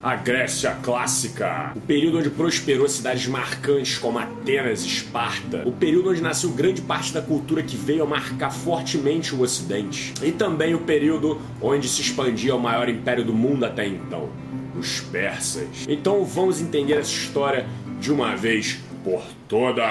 A Grécia clássica, o período onde prosperou cidades marcantes como Atenas e Esparta, o período onde nasceu grande parte da cultura que veio a marcar fortemente o Ocidente, e também o período onde se expandia o maior império do mundo até então, os persas. Então vamos entender essa história de uma vez por todas.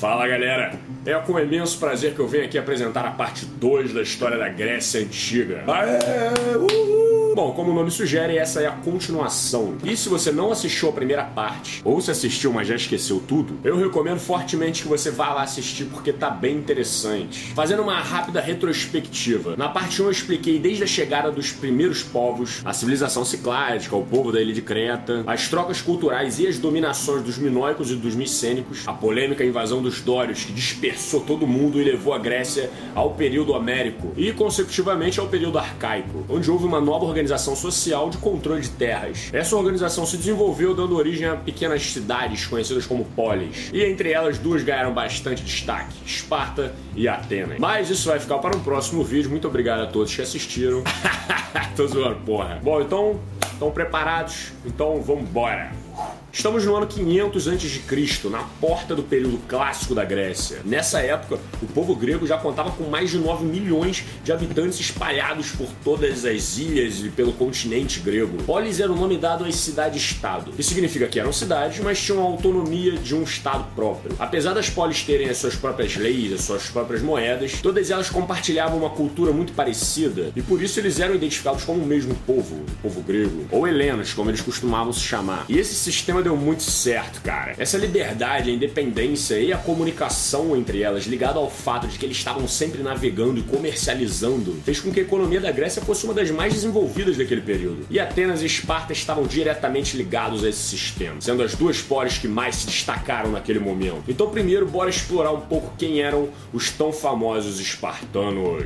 Fala galera, é com imenso prazer que eu venho aqui apresentar a parte 2 da história da Grécia Antiga. Aê, uhul. Bom, como o nome sugere, essa é a continuação. E se você não assistiu a primeira parte, ou se assistiu, mas já esqueceu tudo, eu recomendo fortemente que você vá lá assistir porque tá bem interessante. Fazendo uma rápida retrospectiva. Na parte 1 eu expliquei desde a chegada dos primeiros povos, a civilização cicládica, o povo da ilha de Creta, as trocas culturais e as dominações dos minoicos e dos micênicos, a polêmica invasão dos dórios que dispersou todo mundo e levou a Grécia ao período homérico e consecutivamente ao período arcaico, onde houve uma nova organização organização social de controle de terras. Essa organização se desenvolveu dando origem a pequenas cidades conhecidas como polis, e entre elas duas ganharam bastante destaque: Esparta e Atenas. Mas isso vai ficar para um próximo vídeo. Muito obrigado a todos que assistiram. Tô zoando, porra. Bom, então, estão preparados? Então vamos embora. Estamos no ano 500 a.C., na porta do período clássico da Grécia. Nessa época, o povo grego já contava com mais de 9 milhões de habitantes espalhados por todas as ilhas e pelo continente grego. Polis era o nome dado às cidades-estado, que significa que eram cidades, mas tinham a autonomia de um estado próprio. Apesar das polis terem as suas próprias leis, as suas próprias moedas, todas elas compartilhavam uma cultura muito parecida, e por isso eles eram identificados como o mesmo povo, o povo grego, ou helenos, como eles costumavam se chamar. E esse sistema deu muito certo, cara. Essa liberdade, a independência e a comunicação entre elas, ligado ao fato de que eles estavam sempre navegando e comercializando, fez com que a economia da Grécia fosse uma das mais desenvolvidas daquele período. E Atenas e Esparta estavam diretamente ligados a esse sistema, sendo as duas polis que mais se destacaram naquele momento. Então, primeiro, bora explorar um pouco quem eram os tão famosos espartanos.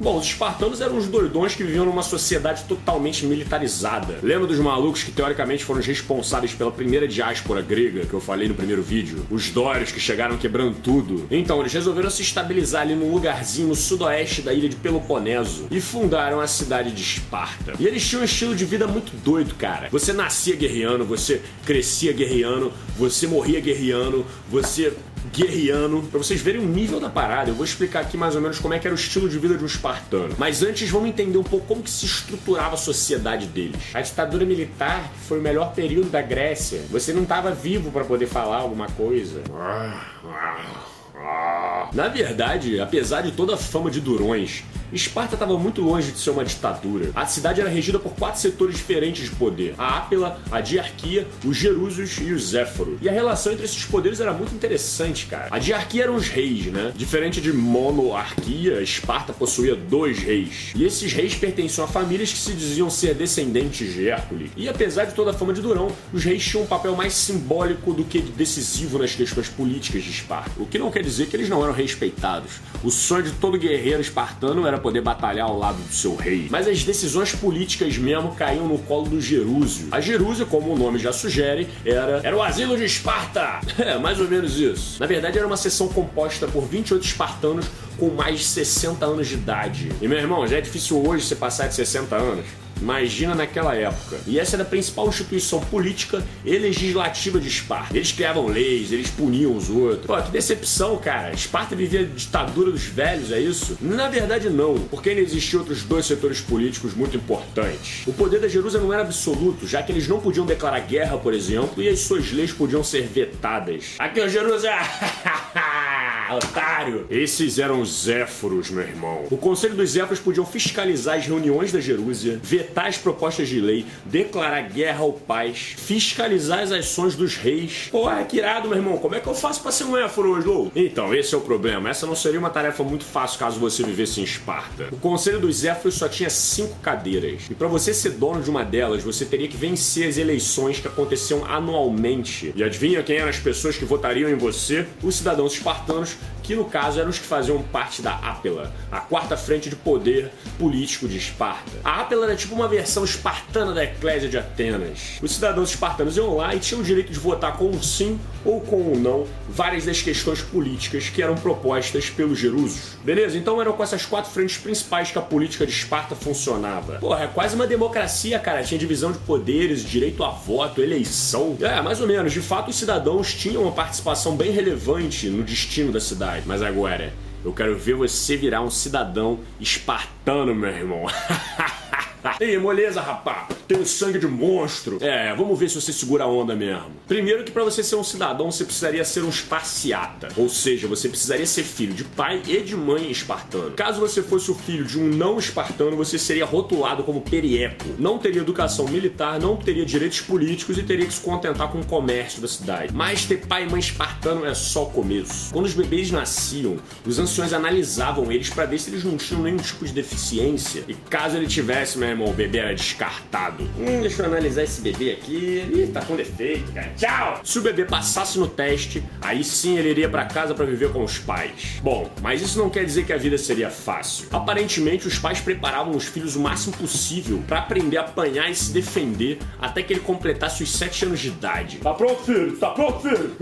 Bom, os espartanos eram os doidões que viviam numa sociedade totalmente militarizada. Lembra dos malucos que teoricamente foram os responsáveis pela primeira primeira diáspora grega que eu falei no primeiro vídeo, os dórios que chegaram quebrando tudo. Então, eles resolveram se estabilizar ali num lugarzinho no sudoeste da ilha de Peloponeso e fundaram a cidade de Esparta. E eles tinham um estilo de vida muito doido, cara. Você nascia guerreando, você crescia guerreando, você morria guerreando, você guerriano, para vocês verem o nível da parada. Eu vou explicar aqui mais ou menos como é que era o estilo de vida de um espartano. Mas antes vamos entender um pouco como que se estruturava a sociedade deles. A ditadura militar foi o melhor período da Grécia. Você não estava vivo para poder falar alguma coisa. Ah, ah. Na verdade, apesar de toda a fama de durões, Esparta estava muito longe de ser uma ditadura. A cidade era regida por quatro setores diferentes de poder: a Ápila, a Diarquia, os Jerúsios e os Zéforo. E a relação entre esses poderes era muito interessante, cara. A Diarquia eram os reis, né? Diferente de monarquia, Esparta possuía dois reis. E esses reis pertenciam a famílias que se diziam ser descendentes de Hércules. E apesar de toda a fama de durão, os reis tinham um papel mais simbólico do que decisivo nas questões políticas de Esparta. O que não quer dizer que eles não eram respeitados. O sonho de todo guerreiro espartano era poder batalhar ao lado do seu rei. Mas as decisões políticas mesmo caíam no colo do Jerúsio. A Jerúsia, como o nome já sugere, era, era o asilo de Esparta. É, mais ou menos isso. Na verdade, era uma seção composta por 28 espartanos com mais de 60 anos de idade. E meu irmão, já é difícil hoje você passar de 60 anos. Imagina naquela época. E essa era a principal instituição política e legislativa de Esparta. Eles criavam leis, eles puniam os outros. Pô, que decepção, cara. Esparta vivia a ditadura dos velhos, é isso? Na verdade, não, porque ainda existiam outros dois setores políticos muito importantes. O poder da Jerusalém não era absoluto, já que eles não podiam declarar guerra, por exemplo, e as suas leis podiam ser vetadas. Aqui, ó, Jerusalém! otário! Esses eram os Zéforos, meu irmão. O Conselho dos Zéforos podiam fiscalizar as reuniões da Jerúsia, vetar as propostas de lei, declarar guerra ao paz, fiscalizar as ações dos reis. Porra, que irado, meu irmão. Como é que eu faço pra ser um Éforo, Oslo? Então, esse é o problema. Essa não seria uma tarefa muito fácil caso você vivesse em Esparta. O Conselho dos Zéforos só tinha cinco cadeiras. E para você ser dono de uma delas, você teria que vencer as eleições que aconteciam anualmente. E adivinha quem eram as pessoas que votariam em você? Os cidadãos espartanos que no caso eram os que faziam parte da Ápela, a quarta frente de poder político de Esparta. A Ápela era tipo uma versão espartana da Eclésia de Atenas. Os cidadãos espartanos iam lá e tinham o direito de votar com um sim ou com um não várias das questões políticas que eram propostas pelos jerusos. Beleza? Então eram com essas quatro frentes principais que a política de Esparta funcionava. Porra, é quase uma democracia, cara. Tinha divisão de poderes, direito a voto, eleição. É, mais ou menos. De fato, os cidadãos tinham uma participação bem relevante no destino da cidade. Mas agora, eu quero ver você virar um cidadão espartano, meu irmão. Ei, moleza, rapá. Tenho sangue de monstro. É, vamos ver se você segura a onda mesmo. Primeiro que para você ser um cidadão, você precisaria ser um esparciata. Ou seja, você precisaria ser filho de pai e de mãe espartano. Caso você fosse o filho de um não espartano, você seria rotulado como perieco. Não teria educação militar, não teria direitos políticos e teria que se contentar com o comércio da cidade. Mas ter pai e mãe espartano é só o começo. Quando os bebês nasciam, os anciões analisavam eles para ver se eles não tinham nenhum tipo de deficiência. E caso ele tivesse, meu o bebê era descartado. Hum, deixa eu analisar esse bebê aqui. Ih, tá com defeito, cara. Tchau! Se o bebê passasse no teste, aí sim ele iria para casa para viver com os pais. Bom, mas isso não quer dizer que a vida seria fácil. Aparentemente, os pais preparavam os filhos o máximo possível para aprender a apanhar e se defender até que ele completasse os 7 anos de idade. Tá pronto, filho? Tá pronto, filho?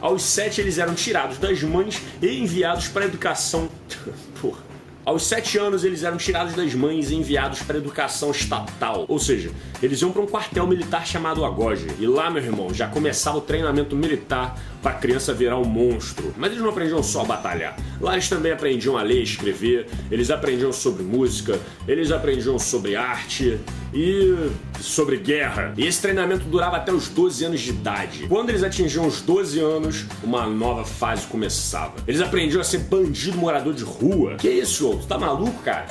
Aos 7 eles eram tirados das mães e enviados para educação. Porra. Aos sete anos, eles eram tirados das mães e enviados para a educação estatal. Ou seja, eles iam para um quartel militar chamado Agoge. E lá, meu irmão, já começava o treinamento militar para a criança virar um monstro. Mas eles não aprendiam só a batalhar. Lá eles também aprendiam a ler, escrever, eles aprendiam sobre música, eles aprendiam sobre arte e sobre guerra. E esse treinamento durava até os 12 anos de idade. Quando eles atingiam os 12 anos, uma nova fase começava. Eles aprendiam a ser bandido morador de rua. Que isso, Tu tá maluco, cara?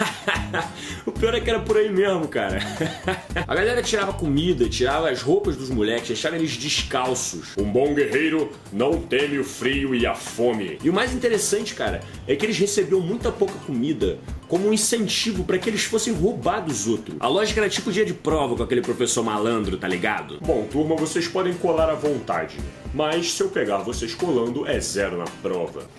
o pior é que era por aí mesmo, cara. a galera tirava comida, tirava as roupas dos moleques, deixava eles descalços. Um bom guerreiro não teme o frio e a fome. E o mais interessante, cara, é que eles recebiam muita pouca comida como um incentivo para que eles fossem roubar dos outros. A lógica era tipo dia de prova com aquele professor malandro, tá ligado? Bom, turma, vocês podem colar à vontade, mas se eu pegar vocês colando, é zero na prova.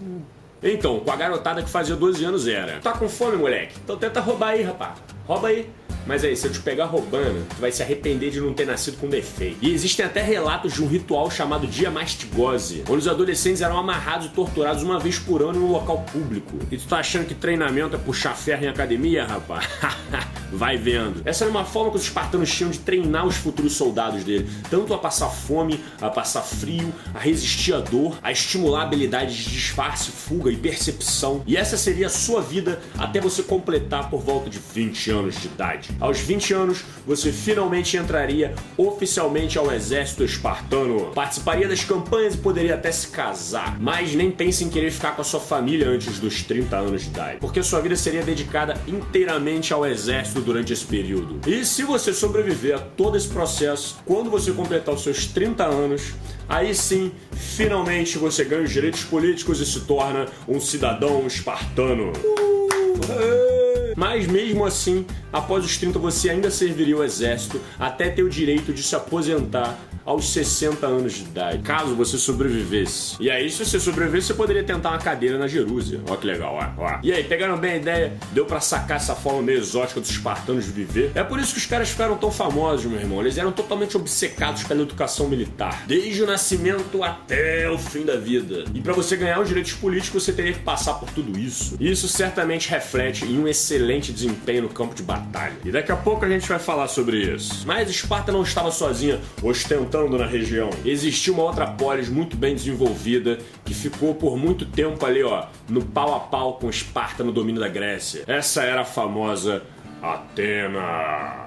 Hum. Então, com a garotada que fazia 12 anos era. Tá com fome, moleque? Então tenta roubar aí, rapá. Rouba aí. Mas aí, se eu te pegar roubando, tu vai se arrepender de não ter nascido com defeito. E existem até relatos de um ritual chamado Dia Mastigose, onde os adolescentes eram amarrados e torturados uma vez por ano em um local público. E tu tá achando que treinamento é puxar ferro em academia, rapaz? vai vendo. Essa era uma forma que os espartanos tinham de treinar os futuros soldados dele, tanto a passar fome, a passar frio, a resistir à dor, a estimular habilidades de disfarce, fuga e percepção. E essa seria a sua vida até você completar por volta de 20 anos de idade. Aos 20 anos, você finalmente entraria oficialmente ao exército espartano, participaria das campanhas e poderia até se casar, mas nem pense em querer ficar com a sua família antes dos 30 anos de idade, porque sua vida seria dedicada inteiramente ao exército durante esse período. E se você sobreviver a todo esse processo, quando você completar os seus 30 anos, aí sim, finalmente você ganha os direitos políticos e se torna um cidadão espartano. Uh, mas mesmo assim, após os 30 você ainda serviria o exército até ter o direito de se aposentar aos 60 anos de idade, caso você sobrevivesse. E aí, se você sobrevivesse, você poderia tentar uma cadeira na Jerúsia. Ó que legal, ó, ó. E aí, pegaram bem a ideia? Deu para sacar essa forma meio exótica dos espartanos de viver? É por isso que os caras ficaram tão famosos, meu irmão. Eles eram totalmente obcecados pela educação militar, desde o nascimento até o fim da vida. E para você ganhar os direitos políticos, você teria que passar por tudo isso. Isso certamente reflete em um excelente desempenho no campo de batalha. E daqui a pouco a gente vai falar sobre isso. Mas Esparta não estava sozinha ostentando na região. Existia uma outra polis muito bem desenvolvida que ficou por muito tempo ali, ó, no pau a pau com Esparta no domínio da Grécia. Essa era a famosa Atena.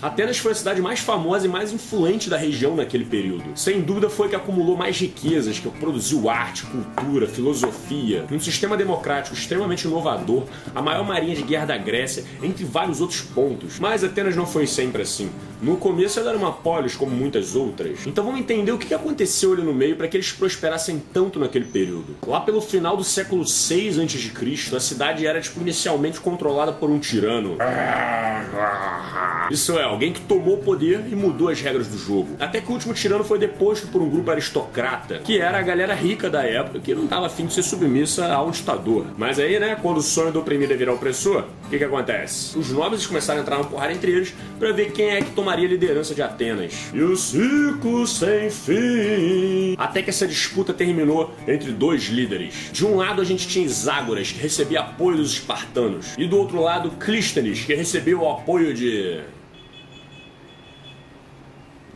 Atenas foi a cidade mais famosa e mais influente da região naquele período. Sem dúvida foi que acumulou mais riquezas, que produziu arte, cultura, filosofia, um sistema democrático extremamente inovador, a maior marinha de guerra da Grécia, entre vários outros pontos. Mas Atenas não foi sempre assim. No começo ela era uma polis como muitas outras. Então vamos entender o que aconteceu ali no meio para que eles prosperassem tanto naquele período. Lá pelo final do século 6 a.C., a cidade era tipo, inicialmente controlada por um tirano. Isso é, alguém que tomou o poder e mudou as regras do jogo. Até que o último tirano foi deposto por um grupo aristocrata, que era a galera rica da época que não estava afim de ser submissa a um ditador. Mas aí, né, quando o sonho do oprimido é virar opressor, o que, que acontece? Os nobres começaram a entrar na porrada entre eles para ver quem é que tomaria a liderança de Atenas. E o ciclo sem fim. Até que essa disputa terminou entre dois líderes. De um lado a gente tinha Iságoras, que recebia apoio dos espartanos, e do outro lado Clístenes, que recebeu o apoio de.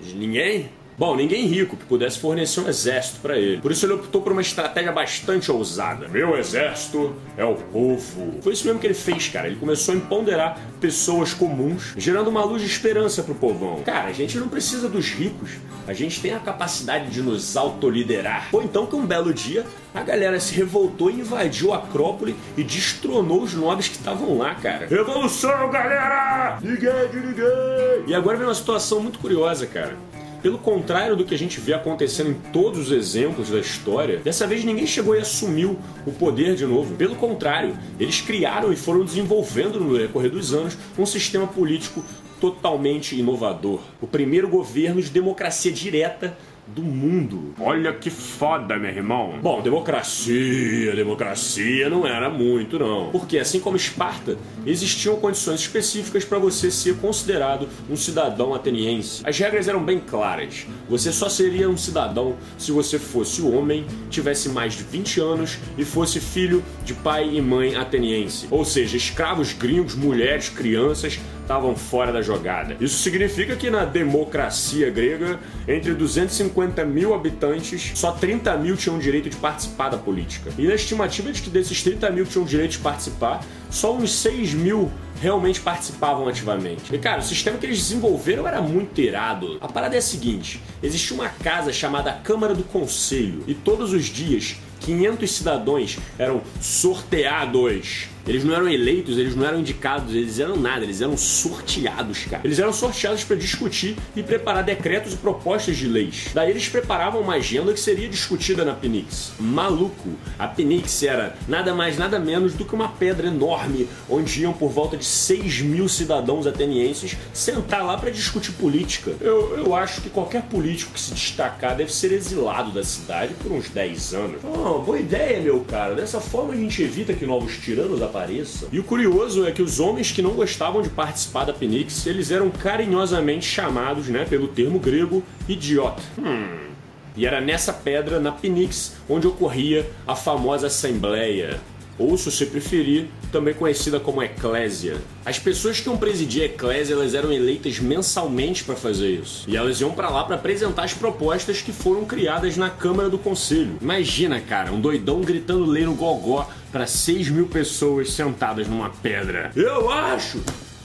de ninguém? Bom, ninguém rico que pudesse fornecer um exército para ele. Por isso ele optou por uma estratégia bastante ousada. Meu exército é o povo. Foi isso mesmo que ele fez, cara. Ele começou a empoderar pessoas comuns, gerando uma luz de esperança pro povão. Cara, a gente não precisa dos ricos. A gente tem a capacidade de nos autoliderar. Foi então que um belo dia a galera se revoltou e invadiu a Acrópole e destronou os nobres que estavam lá, cara. Revolução, galera! Ninguém de ninguém! E agora vem uma situação muito curiosa, cara. Pelo contrário do que a gente vê acontecendo em todos os exemplos da história, dessa vez ninguém chegou e assumiu o poder de novo. Pelo contrário, eles criaram e foram desenvolvendo no decorrer dos anos um sistema político totalmente inovador. O primeiro governo de democracia direta do mundo. Olha que foda, meu irmão. Bom, democracia, democracia não era muito, não. Porque, assim como Esparta, existiam condições específicas para você ser considerado um cidadão ateniense. As regras eram bem claras. Você só seria um cidadão se você fosse homem, tivesse mais de 20 anos e fosse filho de pai e mãe ateniense. Ou seja, escravos gringos, mulheres, crianças estavam fora da jogada. Isso significa que na democracia grega, entre 250 mil habitantes, só 30 mil tinham direito de participar da política. E a estimativa de que desses 30 mil tinham direito de participar, só uns 6 mil realmente participavam ativamente. E cara, o sistema que eles desenvolveram era muito irado. A parada é a seguinte: existia uma casa chamada Câmara do Conselho, e todos os dias 500 cidadãos eram sorteados eles não eram eleitos, eles não eram indicados, eles eram nada, eles eram sorteados, cara. Eles eram sorteados para discutir e preparar decretos e propostas de leis. Daí eles preparavam uma agenda que seria discutida na Penix. Maluco! A Penix era nada mais, nada menos do que uma pedra enorme onde iam por volta de 6 mil cidadãos atenienses sentar lá para discutir política. Eu, eu acho que qualquer político que se destacar deve ser exilado da cidade por uns 10 anos. Oh, boa ideia, meu cara. Dessa forma a gente evita que novos tiranos apareça. E o curioso é que os homens que não gostavam de participar da Penix, eles eram carinhosamente chamados, né, pelo termo grego, idiota. Hum. E era nessa pedra, na Penix, onde ocorria a famosa assembleia, ou se você preferir, também conhecida como eclésia. As pessoas que iam presidir a eclésia, elas eram eleitas mensalmente para fazer isso. E elas iam para lá para apresentar as propostas que foram criadas na Câmara do Conselho. Imagina, cara, um doidão gritando lei no gogó para 6 mil pessoas sentadas numa pedra. Eu acho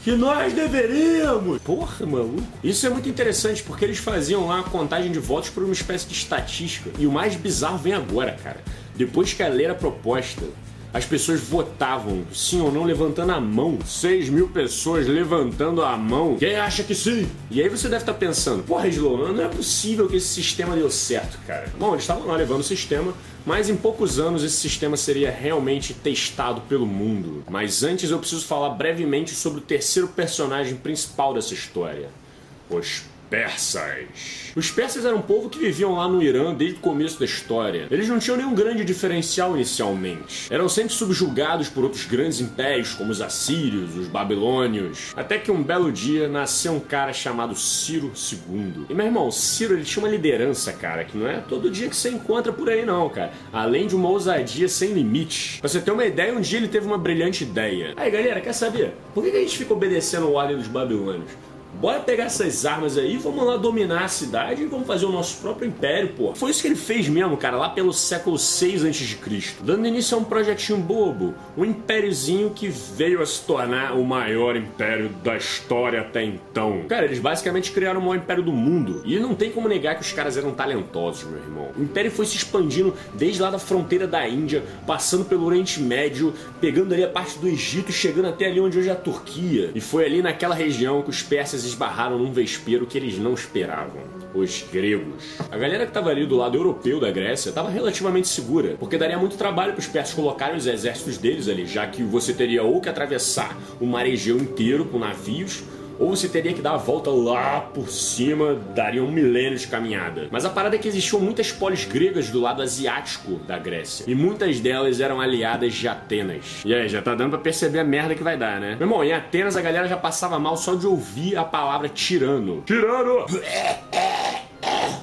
que nós deveríamos. Porra, maluco. Isso é muito interessante porque eles faziam lá a contagem de votos por uma espécie de estatística. E o mais bizarro vem agora, cara. Depois que a lei era proposta, as pessoas votavam sim ou não levantando a mão. 6 mil pessoas levantando a mão. Quem acha que sim? E aí você deve estar pensando, porra, Slow, não é possível que esse sistema deu certo, cara. Bom, eles estavam lá levando o sistema, mas em poucos anos esse sistema seria realmente testado pelo mundo. Mas antes eu preciso falar brevemente sobre o terceiro personagem principal dessa história. Os persas. Os persas eram um povo que viviam lá no Irã desde o começo da história. Eles não tinham nenhum grande diferencial inicialmente. Eram sempre subjugados por outros grandes impérios, como os assírios, os babilônios. Até que um belo dia nasceu um cara chamado Ciro II. E meu irmão, Ciro ele tinha uma liderança, cara, que não é todo dia que você encontra por aí não, cara. Além de uma ousadia sem limite. Pra você ter uma ideia, um dia ele teve uma brilhante ideia. Aí galera, quer saber? Por que a gente fica obedecendo o ordem dos babilônios? Bora pegar essas armas aí, vamos lá dominar a cidade e vamos fazer o nosso próprio império, pô. Foi isso que ele fez mesmo, cara, lá pelo século 6 a.C. Dando início a um projetinho bobo, um impériozinho que veio a se tornar o maior império da história até então. Cara, eles basicamente criaram o maior império do mundo. E não tem como negar que os caras eram talentosos, meu irmão. O império foi se expandindo desde lá da fronteira da Índia, passando pelo Oriente Médio, pegando ali a parte do Egito e chegando até ali onde hoje é a Turquia. E foi ali naquela região que os persas esbarraram num vespeiro que eles não esperavam. Os gregos. A galera que estava ali do lado europeu da Grécia estava relativamente segura, porque daria muito trabalho para os persas colocarem os exércitos deles ali, já que você teria ou que atravessar o mar Egeu inteiro com navios, ou você teria que dar a volta lá por cima, daria um milênio de caminhada. Mas a parada é que existiam muitas polis gregas do lado asiático da Grécia, e muitas delas eram aliadas de Atenas. E aí, já tá dando pra perceber a merda que vai dar, né? Meu irmão, em Atenas a galera já passava mal só de ouvir a palavra tirano. Tirano!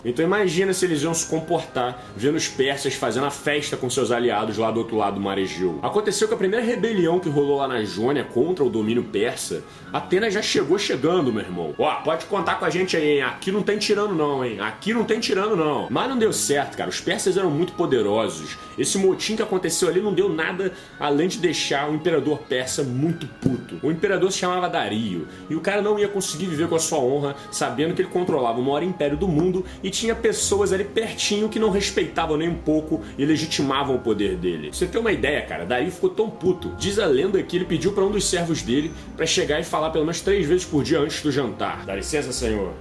Então imagina se eles iam se comportar vendo os persas fazendo a festa com seus aliados lá do outro lado do mar Egeu. Aconteceu que a primeira rebelião que rolou lá na Jônia contra o domínio persa, Atenas já chegou chegando, meu irmão. Ó, pode contar com a gente aí, hein? Aqui não tem tirando não, hein? Aqui não tem tirando não. Mas não deu certo, cara. Os persas eram muito poderosos. Esse motim que aconteceu ali não deu nada além de deixar o imperador persa muito puto. O imperador se chamava Dario, e o cara não ia conseguir viver com a sua honra sabendo que ele controlava o maior império do mundo e tinha pessoas ali pertinho que não respeitavam nem um pouco e legitimavam o poder dele. Você ter uma ideia, cara, Dario ficou tão puto. Diz a lenda que ele pediu para um dos servos dele para chegar e falar pelo menos três vezes por dia antes do jantar. Dá licença, senhor.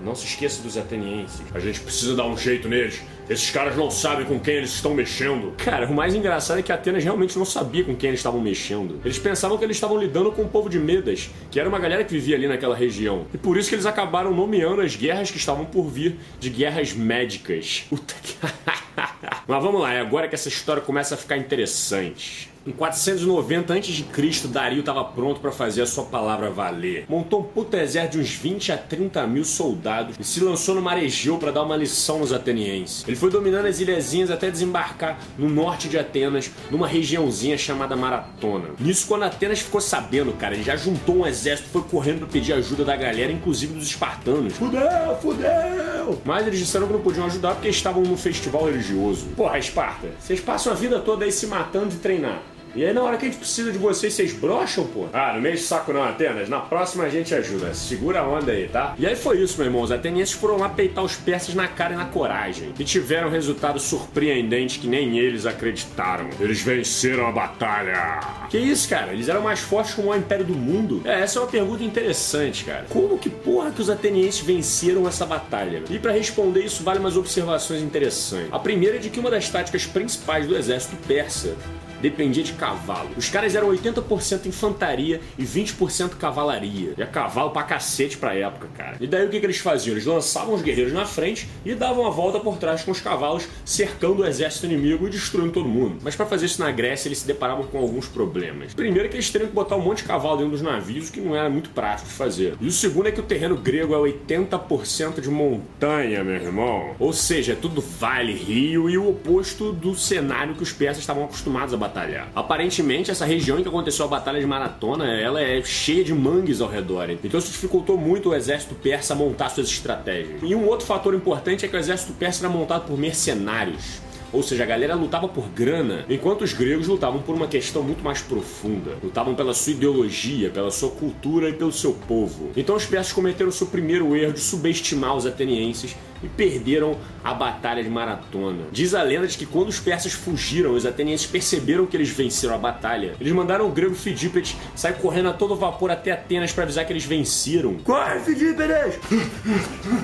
Não se esqueça dos atenienses. A gente precisa dar um jeito neles. Esses caras não sabem com quem eles estão mexendo. Cara, o mais engraçado é que Atenas realmente não sabia com quem eles estavam mexendo. Eles pensavam que eles estavam lidando com o povo de Medas, que era uma galera que vivia ali naquela região. E por isso que eles acabaram nomeando as guerras que estavam por vir de guerras médicas. Puta que. Mas vamos lá, é agora que essa história começa a ficar interessante. Em 490 a.C., Dario estava pronto para fazer a sua palavra valer. Montou um puto exército de uns 20 a 30 mil soldados e se lançou no mar Egeu para dar uma lição nos atenienses. Ele foi dominando as ilhazinhas até desembarcar no norte de Atenas, numa regiãozinha chamada Maratona. Nisso, quando Atenas ficou sabendo, cara, ele já juntou um exército e foi correndo para pedir ajuda da galera, inclusive dos espartanos. Fudeu, fudeu! Mas eles disseram que não podiam ajudar porque estavam num festival religioso. Porra, Esparta, vocês passam a vida toda aí se matando de treinar. E aí na hora que a gente precisa de vocês, vocês brocham, pô? Ah, não mexe saco não, Atenas. Na próxima a gente ajuda. Segura a onda aí, tá? E aí foi isso, meu irmão. Os atenienses foram lá peitar os persas na cara e na coragem. E tiveram um resultado surpreendente que nem eles acreditaram. Eles venceram a batalha. Que isso, cara? Eles eram mais fortes como o Império do Mundo? É, essa é uma pergunta interessante, cara. Como que porra que os atenienses venceram essa batalha? E para responder isso, vale umas observações interessantes. A primeira é de que uma das táticas principais do exército persa dependia de cavalo. Os caras eram 80% infantaria e 20% cavalaria. E a cavalo pra cacete pra época, cara. E daí o que, que eles faziam? Eles lançavam os guerreiros na frente e davam a volta por trás com os cavalos, cercando o exército inimigo e destruindo todo mundo. Mas para fazer isso na Grécia, eles se deparavam com alguns problemas. Primeiro é que eles teriam que botar um monte de cavalo dentro dos navios, que não era muito prático de fazer. E o segundo é que o terreno grego é 80% de montanha, meu irmão. Ou seja, é tudo vale, rio e o oposto do cenário que os persas estavam acostumados a bater batalhar. Aparentemente, essa região em que aconteceu a Batalha de Maratona, ela é cheia de mangues ao redor. Então isso dificultou muito o exército persa montar suas estratégias. E um outro fator importante é que o exército persa era montado por mercenários. Ou seja, a galera lutava por grana, enquanto os gregos lutavam por uma questão muito mais profunda. Lutavam pela sua ideologia, pela sua cultura e pelo seu povo. Então os persas cometeram o seu primeiro erro de subestimar os atenienses e perderam a batalha de Maratona. Diz a lenda de que quando os persas fugiram, os atenienses perceberam que eles venceram a batalha. Eles mandaram o grego Fidípedes sair correndo a todo vapor até Atenas para avisar que eles venceram. Corre, Fidípedes!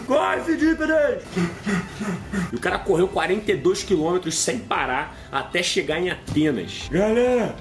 Corre, Fidípedes! E o cara correu 42 quilômetros sem parar até chegar em Atenas. Galera,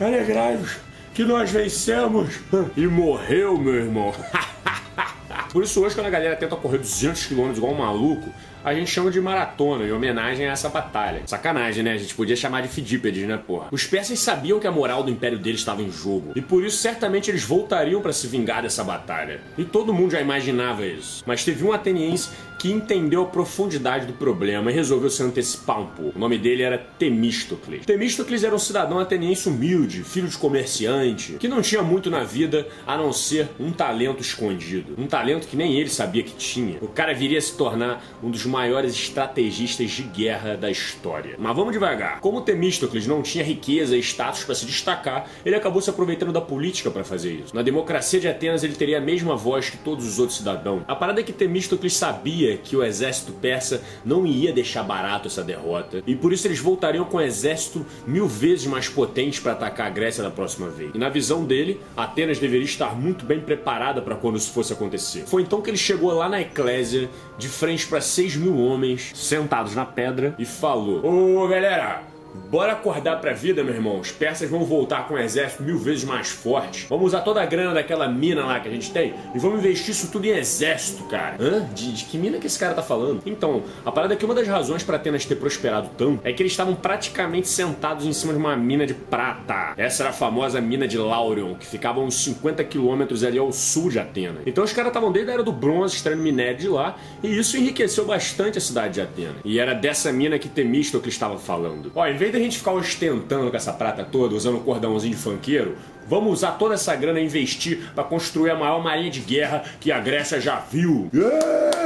alegrai-vos que nós vencemos! E morreu, meu irmão! Por isso hoje quando a galera tenta correr 200 km igual um maluco, a gente chama de maratona, em homenagem a essa batalha. Sacanagem, né? A gente podia chamar de Fidípedes, né, porra? Os persas sabiam que a moral do império deles estava em jogo, e por isso certamente eles voltariam para se vingar dessa batalha. E todo mundo já imaginava isso. Mas teve um ateniense que entendeu a profundidade do problema e resolveu se antecipar um pouco. O nome dele era Temístocles. Temístocles era um cidadão ateniense humilde, filho de comerciante, que não tinha muito na vida a não ser um talento escondido. Um talento que nem ele sabia que tinha. O cara viria a se tornar um dos maiores estrategistas de guerra da história. Mas vamos devagar. Como Temístocles não tinha riqueza e status para se destacar, ele acabou se aproveitando da política para fazer isso. Na democracia de Atenas ele teria a mesma voz que todos os outros cidadãos. A parada é que Temístocles sabia que o exército persa não ia deixar barato essa derrota, e por isso eles voltariam com um exército mil vezes mais potente para atacar a Grécia da próxima vez. E na visão dele, Atenas deveria estar muito bem preparada para quando isso fosse acontecer. Foi então que ele chegou lá na Eclésia, de frente para seis mil homens, sentados na pedra, e falou: Ô galera, Bora acordar pra vida, meu irmão. Os persas vão voltar com um exército mil vezes mais forte. Vamos usar toda a grana daquela mina lá que a gente tem e vamos investir isso tudo em exército, cara. Hã? De, de que mina que esse cara tá falando? Então, a parada é que uma das razões para Atenas ter prosperado tanto é que eles estavam praticamente sentados em cima de uma mina de prata. Essa era a famosa mina de Laurion, que ficava uns 50 quilômetros ali ao sul de Atenas. Então os caras estavam desde a era do bronze extraindo minério de lá e isso enriqueceu bastante a cidade de Atenas. E era dessa mina que Temístocles estava falando. Ó, vez da gente ficar ostentando com essa prata toda, usando um cordãozinho de funkeiro, vamos usar toda essa grana e investir para construir a maior marinha de guerra que a Grécia já viu. Yeah!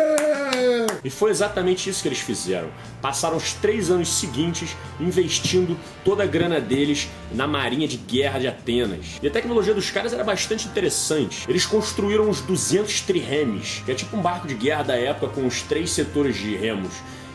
E foi exatamente isso que eles fizeram. Passaram os três anos seguintes investindo toda a grana deles na marinha de guerra de Atenas. E a tecnologia dos caras era bastante interessante. Eles construíram uns 200 triremes, que é tipo um barco de guerra da época com os três setores de remos.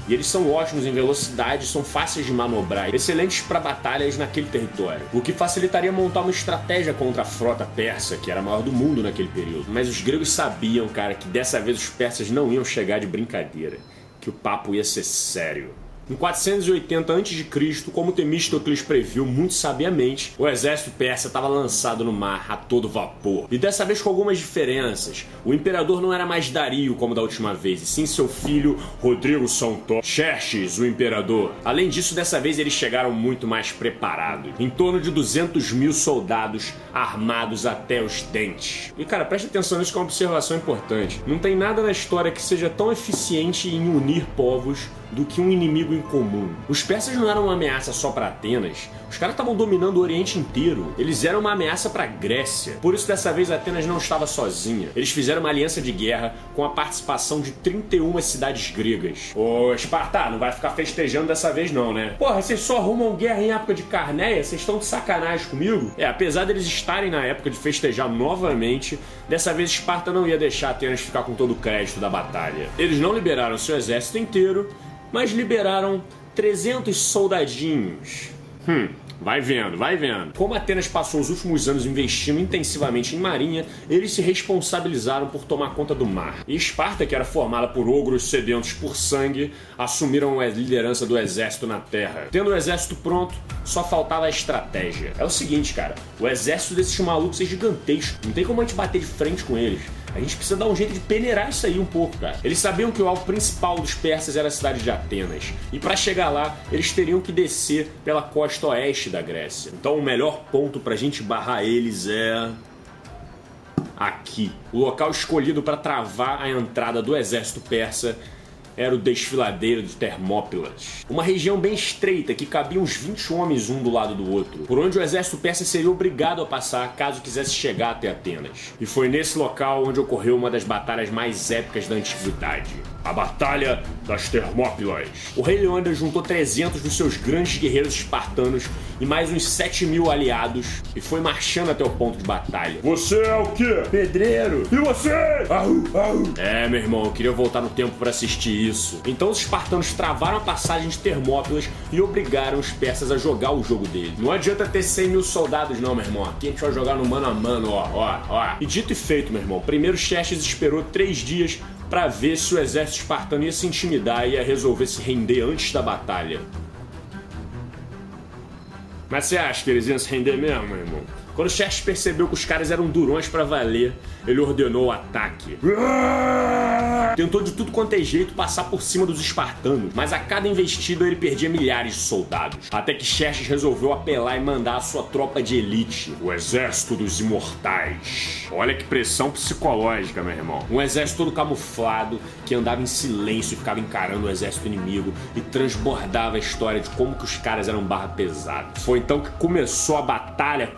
E eles são ótimos em velocidade, são fáceis de manobrar, excelentes para batalhas naquele território, o que facilitaria montar uma estratégia contra a frota persa, que era a maior do mundo naquele período. Mas os gregos sabiam, cara, que dessa vez os persas não iam chegar de brincadeira, que o papo ia ser sério. Em 480 a.C., como Temístocles previu muito sabiamente, o exército persa estava lançado no mar a todo vapor. E dessa vez com algumas diferenças. O imperador não era mais Dario como da última vez, e sim seu filho Rodrigo Sontó, Xerxes, o imperador. Além disso, dessa vez eles chegaram muito mais preparados. Em torno de 200 mil soldados armados até os dentes. E cara, preste atenção nisso que é uma observação importante. Não tem nada na história que seja tão eficiente em unir povos do que um inimigo em comum. Os persas não eram uma ameaça só para Atenas, os caras estavam dominando o Oriente inteiro. Eles eram uma ameaça para Grécia. Por isso dessa vez Atenas não estava sozinha. Eles fizeram uma aliança de guerra com a participação de 31 cidades gregas. Ô, Esparta, não vai ficar festejando dessa vez não, né? Porra, vocês só arrumam guerra em época de Carneia? Vocês estão de sacanagem comigo? É, apesar deles estarem na época de festejar novamente, dessa vez Esparta não ia deixar Atenas ficar com todo o crédito da batalha. Eles não liberaram seu exército inteiro mas liberaram 300 soldadinhos. Hum, Vai vendo, vai vendo. Como Atenas passou os últimos anos investindo intensivamente em marinha, eles se responsabilizaram por tomar conta do mar. E Esparta, que era formada por ogros sedentos por sangue, assumiram a liderança do exército na terra. Tendo o exército pronto, só faltava a estratégia. É o seguinte, cara, o exército desses malucos é gigantesco, não tem como a gente bater de frente com eles. A gente precisa dar um jeito de peneirar isso aí um pouco, cara. Eles sabiam que o alvo principal dos persas era a cidade de Atenas. E para chegar lá, eles teriam que descer pela costa oeste da Grécia. Então o melhor ponto pra gente barrar eles é aqui. O local escolhido para travar a entrada do exército persa era o desfiladeiro de Termópilas. Uma região bem estreita que cabia uns 20 homens um do lado do outro, por onde o exército persa seria obrigado a passar caso quisesse chegar até Atenas. E foi nesse local onde ocorreu uma das batalhas mais épicas da antiguidade a Batalha das Termópilas. O rei Leônidas juntou 300 dos seus grandes guerreiros espartanos e mais uns 7 mil aliados e foi marchando até o ponto de batalha. Você é o quê? Pedreiro. E você? Ahu, ahu. É, meu irmão, eu queria voltar no tempo para assistir isso. Então os espartanos travaram a passagem de Termópilas e obrigaram os persas a jogar o jogo dele. Não adianta ter 100 mil soldados não, meu irmão. Aqui a gente vai jogar no mano a mano, ó, ó, ó. E dito e feito, meu irmão. Primeiro Xerxes esperou três dias para ver se o exército espartano ia se intimidar e ia resolver se render antes da batalha. Mas você acha que eles iam se render mesmo, meu irmão? Quando Xerxes percebeu que os caras eram durões para valer, ele ordenou o ataque. Tentou de tudo quanto é jeito passar por cima dos espartanos, mas a cada investida ele perdia milhares de soldados. Até que Xerxes resolveu apelar e mandar a sua tropa de elite, o Exército dos Imortais. Olha que pressão psicológica, meu irmão. Um exército todo camuflado, que andava em silêncio e ficava encarando o exército inimigo e transbordava a história de como que os caras eram barra pesada. Foi então que começou a batalha.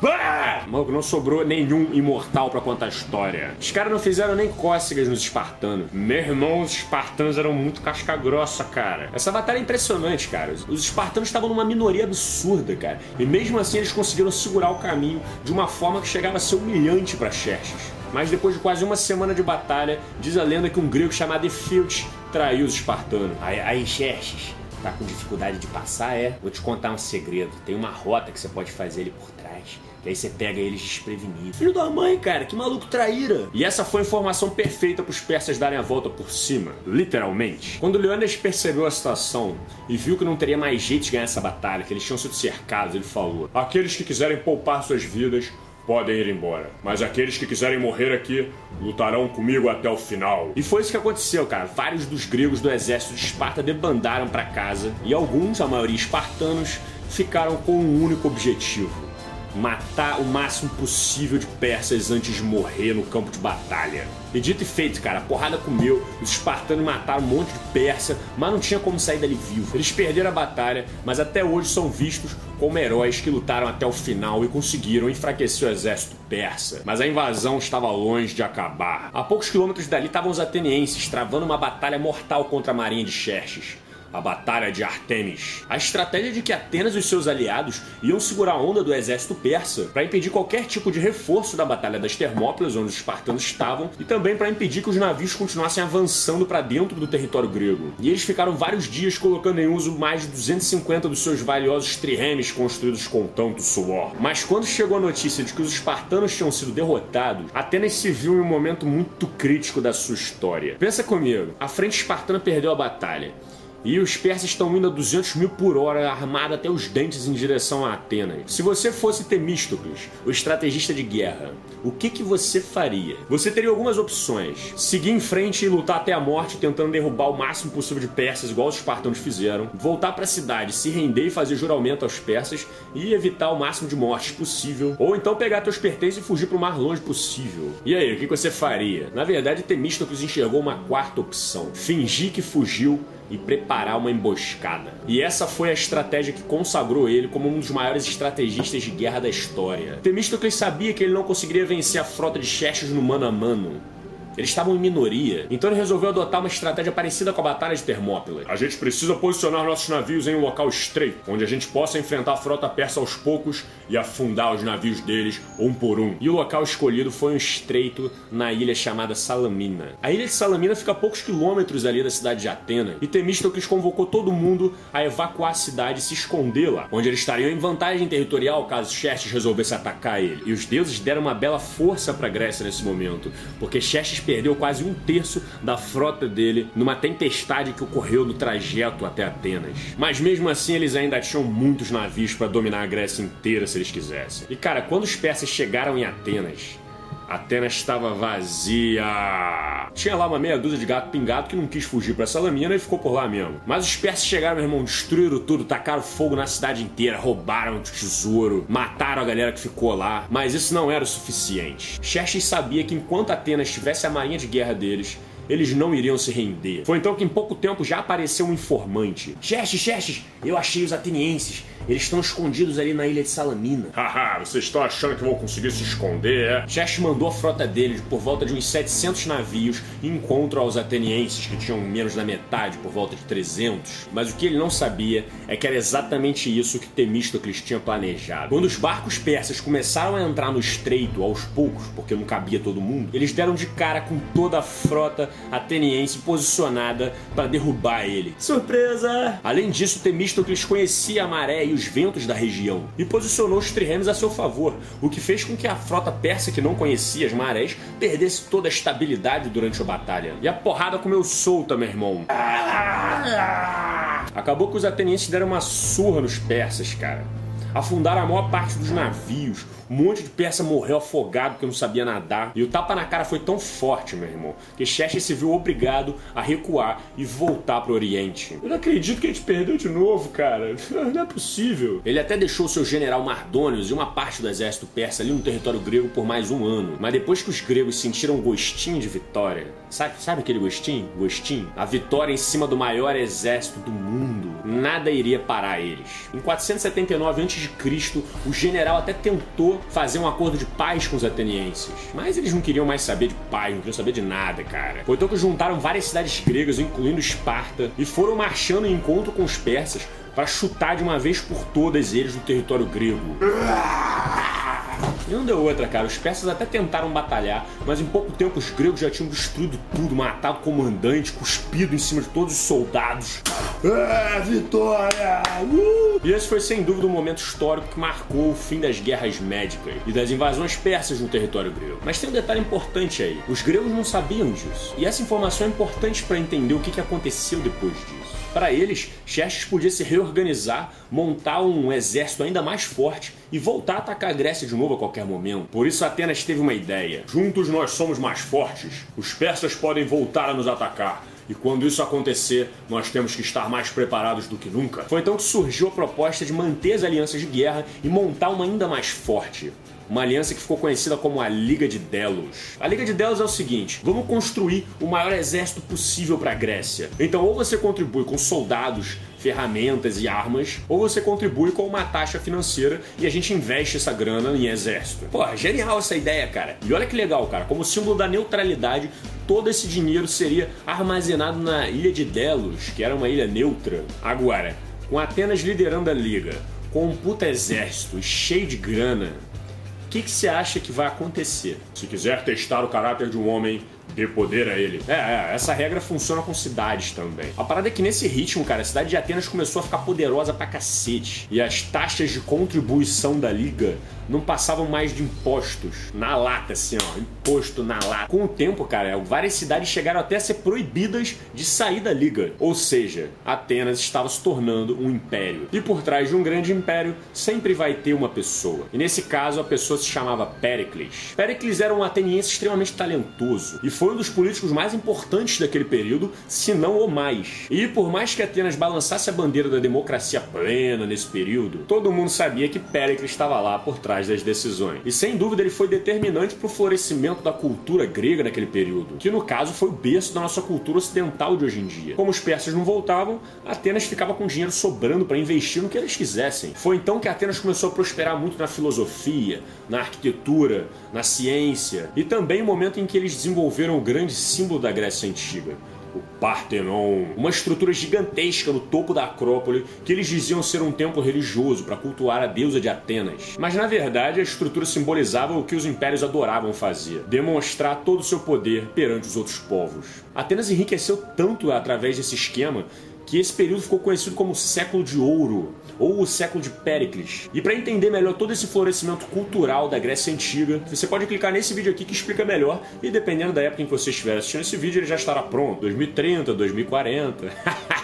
Mano, não sobrou nenhum imortal para contar a história. Os caras não fizeram nem cócegas nos espartanos. Meu irmão, os espartanos eram muito casca grossa, cara. Essa batalha é impressionante, cara. Os espartanos estavam numa minoria absurda, cara. E mesmo assim eles conseguiram segurar o caminho de uma forma que chegava a ser humilhante para Xerxes. Mas depois de quase uma semana de batalha, diz a lenda que um grego chamado Efilt traiu os espartanos. Aí, aí Xerxes, tá com dificuldade de passar, é? Vou te contar um segredo. Tem uma rota que você pode fazer ele por trás. Que aí você pega eles desprevenidos. Filho da mãe, cara, que maluco traíra. E essa foi a informação perfeita para os persas darem a volta por cima, literalmente. Quando Leônidas percebeu a situação e viu que não teria mais jeito de ganhar essa batalha, que eles tinham sido cercados, ele falou: Aqueles que quiserem poupar suas vidas podem ir embora. Mas aqueles que quiserem morrer aqui lutarão comigo até o final. E foi isso que aconteceu, cara. Vários dos gregos do exército de Esparta debandaram para casa e alguns, a maioria espartanos, ficaram com um único objetivo: matar o máximo possível de persas antes de morrer no campo de batalha. E dito e feito, cara, a porrada comeu, os espartanos mataram um monte de persa, mas não tinha como sair dali vivo. Eles perderam a batalha, mas até hoje são vistos como heróis que lutaram até o final e conseguiram enfraquecer o exército persa. Mas a invasão estava longe de acabar. A poucos quilômetros dali estavam os atenienses, travando uma batalha mortal contra a marinha de Xerxes a Batalha de Artemis. A estratégia de que Atenas e seus aliados iam segurar a onda do exército persa para impedir qualquer tipo de reforço da Batalha das Termópilas, onde os espartanos estavam, e também para impedir que os navios continuassem avançando para dentro do território grego. E eles ficaram vários dias colocando em uso mais de 250 dos seus valiosos triremes construídos com tanto suor. Mas quando chegou a notícia de que os espartanos tinham sido derrotados, Atenas se viu em um momento muito crítico da sua história. Pensa comigo, a frente espartana perdeu a batalha. E os persas estão indo a 200 mil por hora, armado até os dentes em direção a Atenas. Se você fosse Temístocles, o estrategista de guerra, o que, que você faria? Você teria algumas opções. Seguir em frente e lutar até a morte, tentando derrubar o máximo possível de persas, igual os espartanos fizeram. Voltar para a cidade, se render e fazer juramento aos persas e evitar o máximo de mortes possível. Ou então pegar teus pertences e fugir para o mais longe possível. E aí, o que, que você faria? Na verdade, Temístocles enxergou uma quarta opção. Fingir que fugiu e preparar uma emboscada. E essa foi a estratégia que consagrou ele como um dos maiores estrategistas de guerra da história. Temístocles sabia que ele não conseguiria vencer a frota de Xerxes no mano a mano, eles estavam em minoria, então ele resolveu adotar uma estratégia parecida com a Batalha de Termópila. A gente precisa posicionar nossos navios em um local estreito, onde a gente possa enfrentar a frota persa aos poucos e afundar os navios deles um por um. E o local escolhido foi um estreito na ilha chamada Salamina. A ilha de Salamina fica a poucos quilômetros ali da cidade de Atena, e Temístocles convocou todo mundo a evacuar a cidade e se esconder lá, onde eles estariam em vantagem territorial caso Xerxes resolvesse atacar ele. E os deuses deram uma bela força para Grécia nesse momento, porque Xerxes perdeu quase um terço da frota dele numa tempestade que ocorreu no trajeto até Atenas. Mas mesmo assim, eles ainda tinham muitos navios para dominar a Grécia inteira se eles quisessem. E cara, quando os persas chegaram em Atenas, Atenas estava vazia. Tinha lá uma meia dúzia de gato pingado que não quis fugir para Salamina e ficou por lá mesmo. Mas os persas chegaram, meu irmão, destruíram tudo, tacaram fogo na cidade inteira, roubaram o tesouro, mataram a galera que ficou lá. Mas isso não era o suficiente. Xerxes sabia que enquanto Atenas tivesse a marinha de guerra deles, eles não iriam se render. Foi então que em pouco tempo já apareceu um informante. Xerxes, Xerxes, eu achei os atenienses. Eles estão escondidos ali na ilha de Salamina. Haha, vocês estão achando que vão conseguir se esconder, é? Xerxes mandou a frota deles por volta de uns 700 navios em encontro aos atenienses, que tinham menos da metade, por volta de 300. Mas o que ele não sabia é que era exatamente isso que Temístocles tinha planejado. Quando os barcos persas começaram a entrar no estreito aos poucos, porque não cabia todo mundo, eles deram de cara com toda a frota ateniense posicionada para derrubar ele. Surpresa! Além disso, Temístocles conhecia a maré e os ventos da região e posicionou os triremes a seu favor, o que fez com que a frota persa que não conhecia as marés perdesse toda a estabilidade durante a batalha. E a porrada comeu solta, meu irmão. Acabou que os atenienses deram uma surra nos persas, cara. Afundaram a maior parte dos navios. Um monte de persa morreu afogado porque não sabia nadar. E o tapa na cara foi tão forte, meu irmão, que Xerxes se viu obrigado a recuar e voltar para o Oriente. Eu não acredito que a gente perdeu de novo, cara. Não é possível. Ele até deixou seu general Mardônios e uma parte do exército persa ali no território grego por mais um ano. Mas depois que os gregos sentiram um gostinho de vitória, sabe, sabe aquele gostinho? Gostinho? A vitória em cima do maior exército do mundo. Nada iria parar eles. Em 479 a.C., o general até tentou fazer um acordo de paz com os atenienses. Mas eles não queriam mais saber de paz, não queriam saber de nada, cara. Foi então que juntaram várias cidades gregas, incluindo Esparta, e foram marchando em encontro com os persas para chutar de uma vez por todas eles do território grego. E não deu outra, cara. Os persas até tentaram batalhar, mas em pouco tempo os gregos já tinham destruído tudo, matado o comandante, cuspido em cima de todos os soldados. Ah, vitória! Uh! E esse foi sem dúvida um momento histórico que marcou o fim das guerras médicas e das invasões persas no território grego. Mas tem um detalhe importante aí: os gregos não sabiam disso. E essa informação é importante para entender o que aconteceu depois disso. Para eles, Xerxes podia se reorganizar, montar um exército ainda mais forte e voltar a atacar a Grécia de novo a qualquer momento. Por isso Atenas teve uma ideia. Juntos nós somos mais fortes. Os persas podem voltar a nos atacar. E quando isso acontecer, nós temos que estar mais preparados do que nunca. Foi então que surgiu a proposta de manter as alianças de guerra e montar uma ainda mais forte uma aliança que ficou conhecida como a Liga de Delos. A Liga de Delos é o seguinte: vamos construir o maior exército possível para a Grécia. Então, ou você contribui com soldados, ferramentas e armas, ou você contribui com uma taxa financeira e a gente investe essa grana em exército. Pô, genial essa ideia, cara. E olha que legal, cara, como símbolo da neutralidade, todo esse dinheiro seria armazenado na ilha de Delos, que era uma ilha neutra. Agora, com Atenas liderando a liga, com um puta exército cheio de grana, que, que você acha que vai acontecer? Se quiser testar o caráter de um homem, dê poder a ele. É, é, essa regra funciona com cidades também. A parada é que nesse ritmo, cara, a cidade de Atenas começou a ficar poderosa pra cacete. E as taxas de contribuição da liga não passavam mais de impostos. Na lata, assim, ó. Imposto na lata. Com o tempo, cara, várias cidades chegaram até a ser proibidas de sair da liga. Ou seja, Atenas estava se tornando um império. E por trás de um grande império sempre vai ter uma pessoa. E nesse caso, a pessoa se chamava Péricles. Péricles era um ateniense extremamente talentoso e foi um dos políticos mais importantes daquele período, se não o mais. E por mais que Atenas balançasse a bandeira da democracia plena nesse período, todo mundo sabia que Péricles estava lá por trás das decisões. E sem dúvida ele foi determinante para o florescimento da cultura grega naquele período, que no caso foi o berço da nossa cultura ocidental de hoje em dia. Como os persas não voltavam, Atenas ficava com dinheiro sobrando para investir no que eles quisessem. Foi então que Atenas começou a prosperar muito na filosofia, na arquitetura, na ciência e também o momento em que eles desenvolveram desenvolveram o grande símbolo da Grécia Antiga, o Partenon, uma estrutura gigantesca no topo da Acrópole que eles diziam ser um templo religioso para cultuar a deusa de Atenas. Mas na verdade a estrutura simbolizava o que os impérios adoravam fazer: demonstrar todo o seu poder perante os outros povos. Atenas enriqueceu tanto através desse esquema que esse período ficou conhecido como século de ouro ou o século de Péricles. E para entender melhor todo esse florescimento cultural da Grécia Antiga, você pode clicar nesse vídeo aqui que explica melhor e dependendo da época em que você estiver assistindo esse vídeo, ele já estará pronto, 2030, 2040.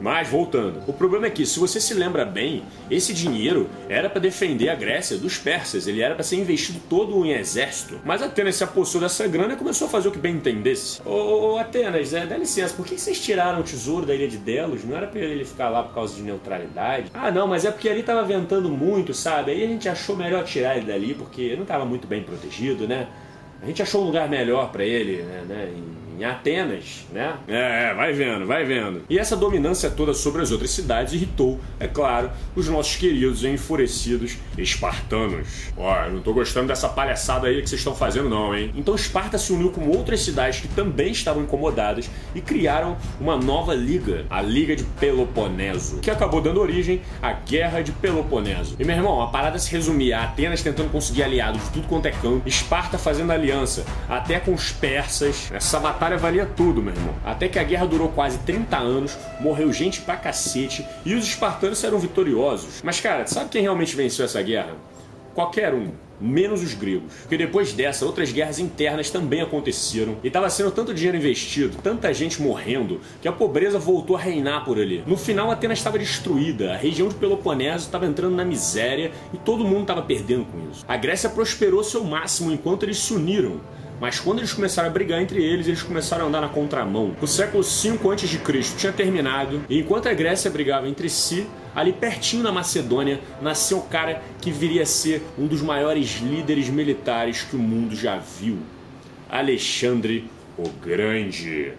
Mas voltando, o problema é que, se você se lembra bem, esse dinheiro era para defender a Grécia dos persas, ele era para ser investido todo em exército. Mas Atenas se apossou dessa grana e começou a fazer o que bem entendesse. Ô, ô Atenas, é, dá licença, por que vocês tiraram o tesouro da ilha de Delos? Não era para ele ficar lá por causa de neutralidade? Ah, não, mas é porque ali tava ventando muito, sabe? Aí a gente achou melhor tirar ele dali porque não tava muito bem protegido, né? A gente achou um lugar melhor para ele, né? né? Em Atenas, né? É, é, vai vendo, vai vendo. E essa dominância toda sobre as outras cidades irritou, é claro, os nossos queridos e enfurecidos espartanos. Ó, eu não tô gostando dessa palhaçada aí que vocês estão fazendo não, hein? Então Esparta se uniu com outras cidades que também estavam incomodadas e criaram uma nova liga, a Liga de Peloponeso, que acabou dando origem à Guerra de Peloponeso. E meu irmão, a parada se resumia a Atenas tentando conseguir aliados de tudo quanto é campo, Esparta fazendo aliança até com os persas, essa batalha batalha valia tudo, meu irmão. Até que a guerra durou quase 30 anos, morreu gente pra cacete e os espartanos eram vitoriosos. Mas, cara, sabe quem realmente venceu essa guerra? Qualquer um menos os gregos. Porque depois dessa, outras guerras internas também aconteceram e estava sendo tanto dinheiro investido, tanta gente morrendo, que a pobreza voltou a reinar por ali. No final, Atenas estava destruída, a região de Peloponeso estava entrando na miséria e todo mundo estava perdendo com isso. A Grécia prosperou seu máximo enquanto eles se uniram. Mas quando eles começaram a brigar entre eles, eles começaram a andar na contramão. O século V a.C. tinha terminado, e enquanto a Grécia brigava entre si, ali pertinho na Macedônia, nasceu o cara que viria a ser um dos maiores líderes militares que o mundo já viu. Alexandre o Grande.